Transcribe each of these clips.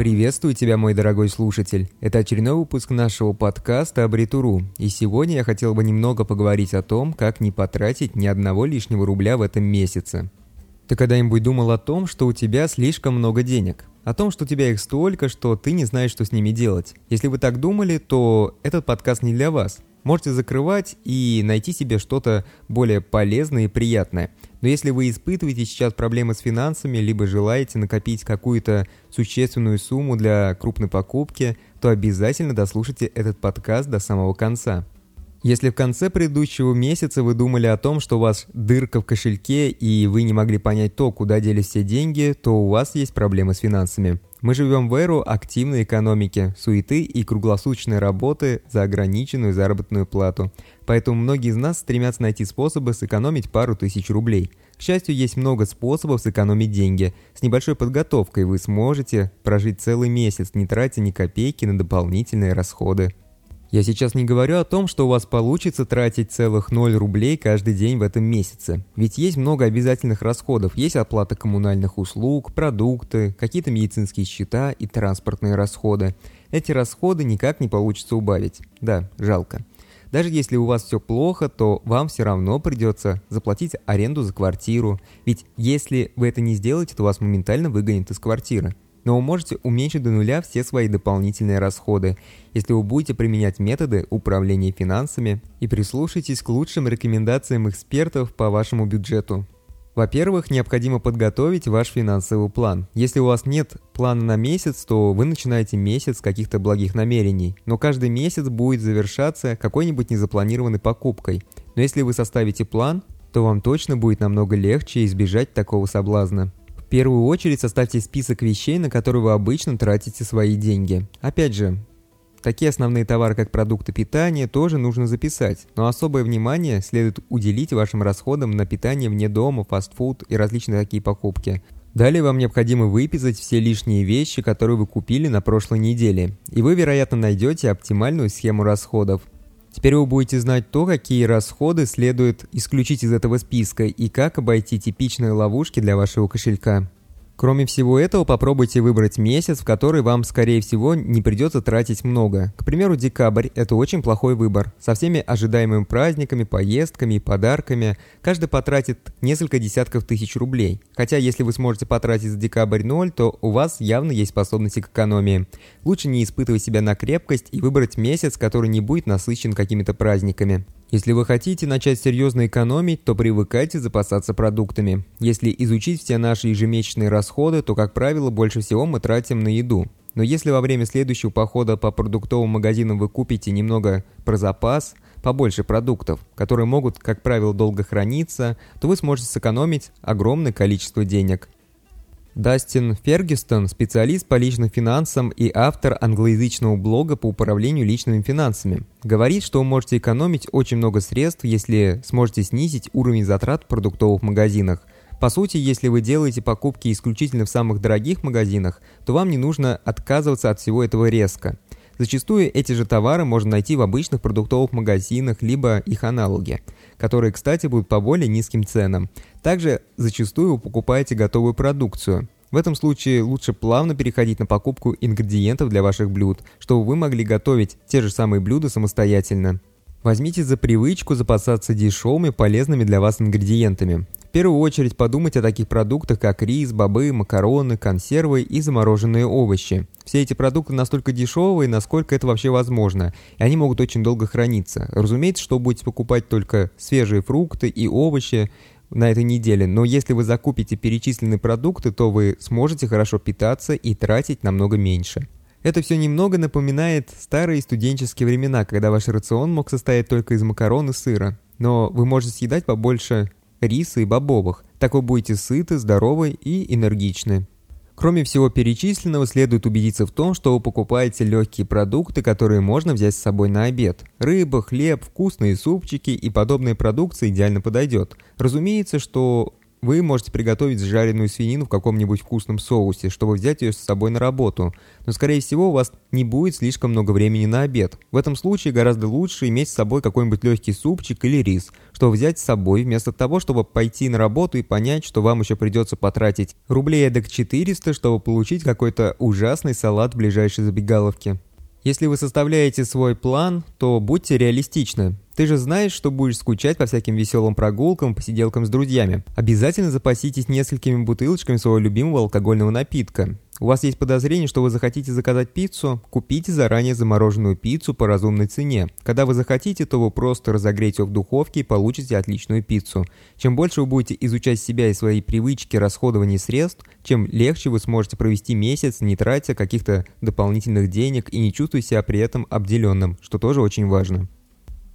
Приветствую тебя, мой дорогой слушатель. Это очередной выпуск нашего подкаста «Абритуру». И сегодня я хотел бы немного поговорить о том, как не потратить ни одного лишнего рубля в этом месяце. Ты когда-нибудь думал о том, что у тебя слишком много денег? О том, что у тебя их столько, что ты не знаешь, что с ними делать? Если вы так думали, то этот подкаст не для вас. Можете закрывать и найти себе что-то более полезное и приятное. Но если вы испытываете сейчас проблемы с финансами, либо желаете накопить какую-то существенную сумму для крупной покупки, то обязательно дослушайте этот подкаст до самого конца. Если в конце предыдущего месяца вы думали о том, что у вас дырка в кошельке и вы не могли понять то, куда делись все деньги, то у вас есть проблемы с финансами. Мы живем в эру активной экономики, суеты и круглосуточной работы за ограниченную заработную плату. Поэтому многие из нас стремятся найти способы сэкономить пару тысяч рублей. К счастью, есть много способов сэкономить деньги. С небольшой подготовкой вы сможете прожить целый месяц, не тратя ни копейки на дополнительные расходы. Я сейчас не говорю о том, что у вас получится тратить целых 0 рублей каждый день в этом месяце. Ведь есть много обязательных расходов. Есть оплата коммунальных услуг, продукты, какие-то медицинские счета и транспортные расходы. Эти расходы никак не получится убавить. Да, жалко. Даже если у вас все плохо, то вам все равно придется заплатить аренду за квартиру. Ведь если вы это не сделаете, то вас моментально выгонят из квартиры но вы можете уменьшить до нуля все свои дополнительные расходы, если вы будете применять методы управления финансами и прислушайтесь к лучшим рекомендациям экспертов по вашему бюджету. Во-первых, необходимо подготовить ваш финансовый план. Если у вас нет плана на месяц, то вы начинаете месяц с каких-то благих намерений, но каждый месяц будет завершаться какой-нибудь незапланированной покупкой. Но если вы составите план, то вам точно будет намного легче избежать такого соблазна первую очередь составьте список вещей, на которые вы обычно тратите свои деньги. Опять же, такие основные товары, как продукты питания, тоже нужно записать, но особое внимание следует уделить вашим расходам на питание вне дома, фастфуд и различные такие покупки. Далее вам необходимо выписать все лишние вещи, которые вы купили на прошлой неделе, и вы, вероятно, найдете оптимальную схему расходов. Теперь вы будете знать то, какие расходы следует исключить из этого списка и как обойти типичные ловушки для вашего кошелька. Кроме всего этого, попробуйте выбрать месяц, в который вам, скорее всего, не придется тратить много. К примеру, декабрь – это очень плохой выбор. Со всеми ожидаемыми праздниками, поездками и подарками каждый потратит несколько десятков тысяч рублей. Хотя, если вы сможете потратить за декабрь ноль, то у вас явно есть способности к экономии. Лучше не испытывать себя на крепкость и выбрать месяц, который не будет насыщен какими-то праздниками. Если вы хотите начать серьезно экономить, то привыкайте запасаться продуктами. Если изучить все наши ежемесячные расходы, то, как правило, больше всего мы тратим на еду. Но если во время следующего похода по продуктовым магазинам вы купите немного про запас, побольше продуктов, которые могут, как правило, долго храниться, то вы сможете сэкономить огромное количество денег. Дастин Фергюстон – специалист по личным финансам и автор англоязычного блога по управлению личными финансами. Говорит, что вы можете экономить очень много средств, если сможете снизить уровень затрат в продуктовых магазинах. По сути, если вы делаете покупки исключительно в самых дорогих магазинах, то вам не нужно отказываться от всего этого резко. Зачастую эти же товары можно найти в обычных продуктовых магазинах, либо их аналоги, которые, кстати, будут по более низким ценам. Также зачастую вы покупаете готовую продукцию. В этом случае лучше плавно переходить на покупку ингредиентов для ваших блюд, чтобы вы могли готовить те же самые блюда самостоятельно. Возьмите за привычку запасаться дешевыми, полезными для вас ингредиентами. В первую очередь подумайте о таких продуктах, как рис, бобы, макароны, консервы и замороженные овощи. Все эти продукты настолько дешевые, насколько это вообще возможно, и они могут очень долго храниться. Разумеется, что будете покупать только свежие фрукты и овощи на этой неделе, но если вы закупите перечисленные продукты, то вы сможете хорошо питаться и тратить намного меньше. Это все немного напоминает старые студенческие времена, когда ваш рацион мог состоять только из макарон и сыра. Но вы можете съедать побольше риса и бобовых. Так вы будете сыты, здоровы и энергичны. Кроме всего перечисленного, следует убедиться в том, что вы покупаете легкие продукты, которые можно взять с собой на обед. Рыба, хлеб, вкусные супчики и подобная продукция идеально подойдет. Разумеется, что вы можете приготовить жареную свинину в каком-нибудь вкусном соусе, чтобы взять ее с собой на работу. Но, скорее всего, у вас не будет слишком много времени на обед. В этом случае гораздо лучше иметь с собой какой-нибудь легкий супчик или рис, что взять с собой, вместо того, чтобы пойти на работу и понять, что вам еще придется потратить рублей эдак 400, чтобы получить какой-то ужасный салат в ближайшей забегаловке. Если вы составляете свой план, то будьте реалистичны. Ты же знаешь, что будешь скучать по всяким веселым прогулкам, посиделкам с друзьями. Обязательно запаситесь несколькими бутылочками своего любимого алкогольного напитка. У вас есть подозрение, что вы захотите заказать пиццу? Купите заранее замороженную пиццу по разумной цене. Когда вы захотите, то вы просто разогреете ее в духовке и получите отличную пиццу. Чем больше вы будете изучать себя и свои привычки расходования средств, чем легче вы сможете провести месяц, не тратя каких-то дополнительных денег и не чувствуя себя при этом обделенным, что тоже очень важно.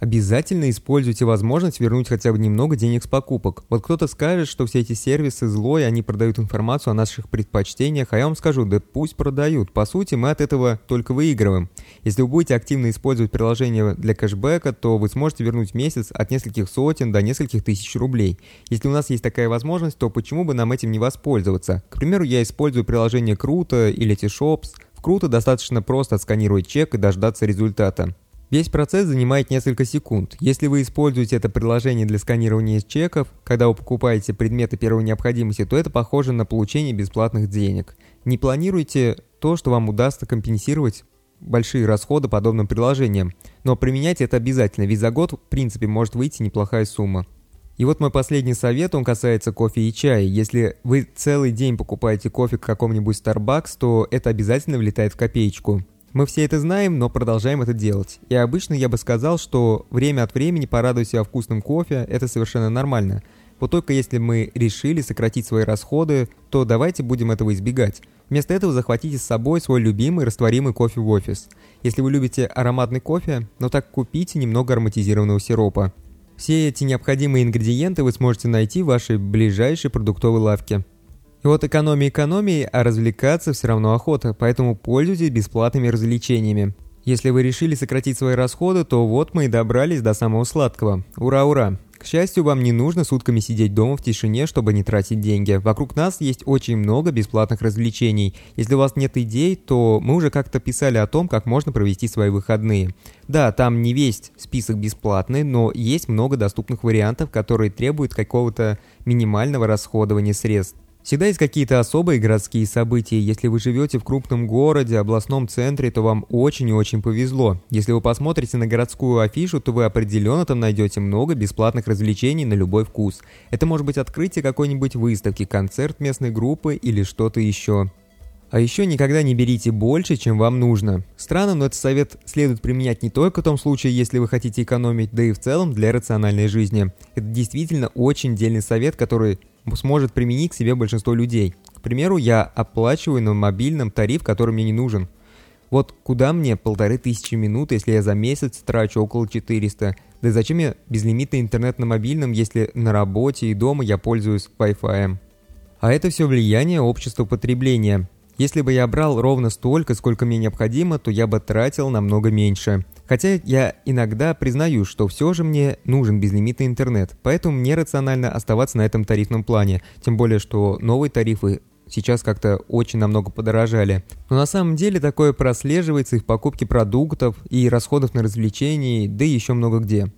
Обязательно используйте возможность вернуть хотя бы немного денег с покупок. Вот кто-то скажет, что все эти сервисы зло, и они продают информацию о наших предпочтениях, а я вам скажу, да пусть продают. По сути, мы от этого только выигрываем. Если вы будете активно использовать приложение для кэшбэка, то вы сможете вернуть месяц от нескольких сотен до нескольких тысяч рублей. Если у нас есть такая возможность, то почему бы нам этим не воспользоваться? К примеру, я использую приложение Круто или T-Shops. В Круто достаточно просто отсканировать чек и дождаться результата. Весь процесс занимает несколько секунд. Если вы используете это приложение для сканирования чеков, когда вы покупаете предметы первой необходимости, то это похоже на получение бесплатных денег. Не планируйте то, что вам удастся компенсировать большие расходы подобным приложениям, но применять это обязательно, ведь за год в принципе может выйти неплохая сумма. И вот мой последний совет, он касается кофе и чая. Если вы целый день покупаете кофе в каком-нибудь Starbucks, то это обязательно влетает в копеечку. Мы все это знаем, но продолжаем это делать. И обычно я бы сказал, что время от времени порадовать себя вкусным кофе – это совершенно нормально. Вот только если мы решили сократить свои расходы, то давайте будем этого избегать. Вместо этого захватите с собой свой любимый растворимый кофе в офис. Если вы любите ароматный кофе, ну так купите немного ароматизированного сиропа. Все эти необходимые ингредиенты вы сможете найти в вашей ближайшей продуктовой лавке. И вот экономия экономией, а развлекаться все равно охота, поэтому пользуйтесь бесплатными развлечениями. Если вы решили сократить свои расходы, то вот мы и добрались до самого сладкого. Ура-ура! К счастью, вам не нужно сутками сидеть дома в тишине, чтобы не тратить деньги. Вокруг нас есть очень много бесплатных развлечений. Если у вас нет идей, то мы уже как-то писали о том, как можно провести свои выходные. Да, там не весь список бесплатный, но есть много доступных вариантов, которые требуют какого-то минимального расходования средств. Всегда есть какие-то особые городские события. Если вы живете в крупном городе, областном центре, то вам очень и очень повезло. Если вы посмотрите на городскую афишу, то вы определенно там найдете много бесплатных развлечений на любой вкус. Это может быть открытие какой-нибудь выставки, концерт местной группы или что-то еще. А еще никогда не берите больше, чем вам нужно. Странно, но этот совет следует применять не только в том случае, если вы хотите экономить, да и в целом для рациональной жизни. Это действительно очень дельный совет, который сможет применить к себе большинство людей. К примеру, я оплачиваю на мобильном тариф, который мне не нужен. Вот куда мне полторы тысячи минут, если я за месяц трачу около 400? Да и зачем мне безлимитный интернет на мобильном, если на работе и дома я пользуюсь Wi-Fi? А это все влияние общества потребления. Если бы я брал ровно столько, сколько мне необходимо, то я бы тратил намного меньше. Хотя я иногда признаю, что все же мне нужен безлимитный интернет, поэтому мне рационально оставаться на этом тарифном плане, тем более, что новые тарифы сейчас как-то очень намного подорожали. Но на самом деле такое прослеживается и в покупке продуктов, и расходов на развлечения, да и еще много где.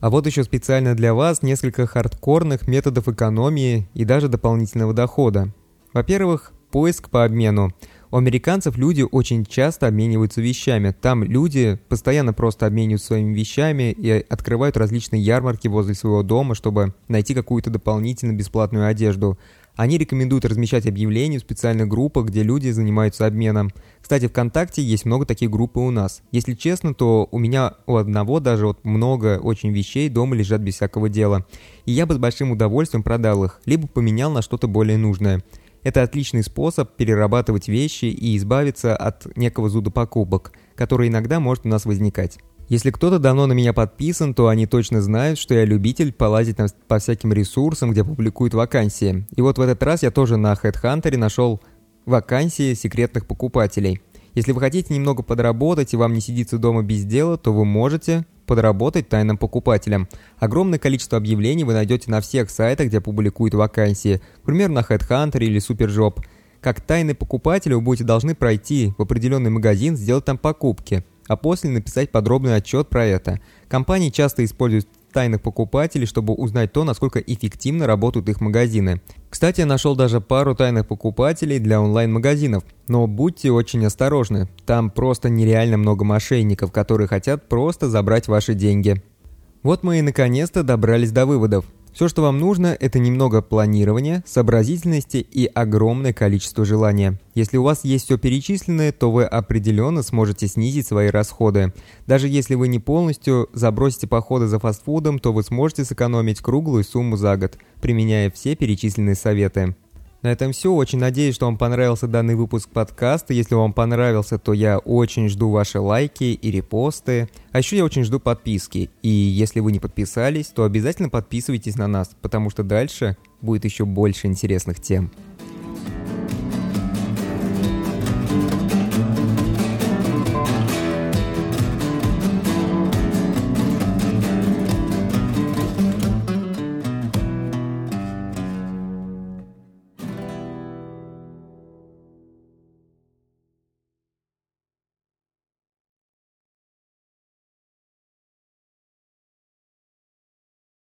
А вот еще специально для вас несколько хардкорных методов экономии и даже дополнительного дохода. Во-первых, поиск по обмену. У американцев люди очень часто обмениваются вещами. Там люди постоянно просто обмениваются своими вещами и открывают различные ярмарки возле своего дома, чтобы найти какую-то дополнительно бесплатную одежду. Они рекомендуют размещать объявления в специальных группах, где люди занимаются обменом. Кстати, ВКонтакте есть много таких групп и у нас. Если честно, то у меня у одного даже вот много очень вещей дома лежат без всякого дела. И я бы с большим удовольствием продал их, либо поменял на что-то более нужное. Это отличный способ перерабатывать вещи и избавиться от некого зуда покупок, который иногда может у нас возникать. Если кто-то давно на меня подписан, то они точно знают, что я любитель полазить по всяким ресурсам, где публикуют вакансии. И вот в этот раз я тоже на HeadHunter нашел вакансии секретных покупателей. Если вы хотите немного подработать и вам не сидится дома без дела, то вы можете подработать тайным покупателем. Огромное количество объявлений вы найдете на всех сайтах, где публикуют вакансии, к примеру, на HeadHunter или SuperJob. Как тайный покупатель вы будете должны пройти в определенный магазин, сделать там покупки, а после написать подробный отчет про это. Компании часто используют тайных покупателей, чтобы узнать то, насколько эффективно работают их магазины. Кстати, я нашел даже пару тайных покупателей для онлайн-магазинов, но будьте очень осторожны, там просто нереально много мошенников, которые хотят просто забрать ваши деньги. Вот мы и наконец-то добрались до выводов. Все, что вам нужно, это немного планирования, сообразительности и огромное количество желания. Если у вас есть все перечисленное, то вы определенно сможете снизить свои расходы. Даже если вы не полностью забросите походы за фастфудом, то вы сможете сэкономить круглую сумму за год, применяя все перечисленные советы. На этом все. Очень надеюсь, что вам понравился данный выпуск подкаста. Если вам понравился, то я очень жду ваши лайки и репосты. А еще я очень жду подписки. И если вы не подписались, то обязательно подписывайтесь на нас, потому что дальше будет еще больше интересных тем.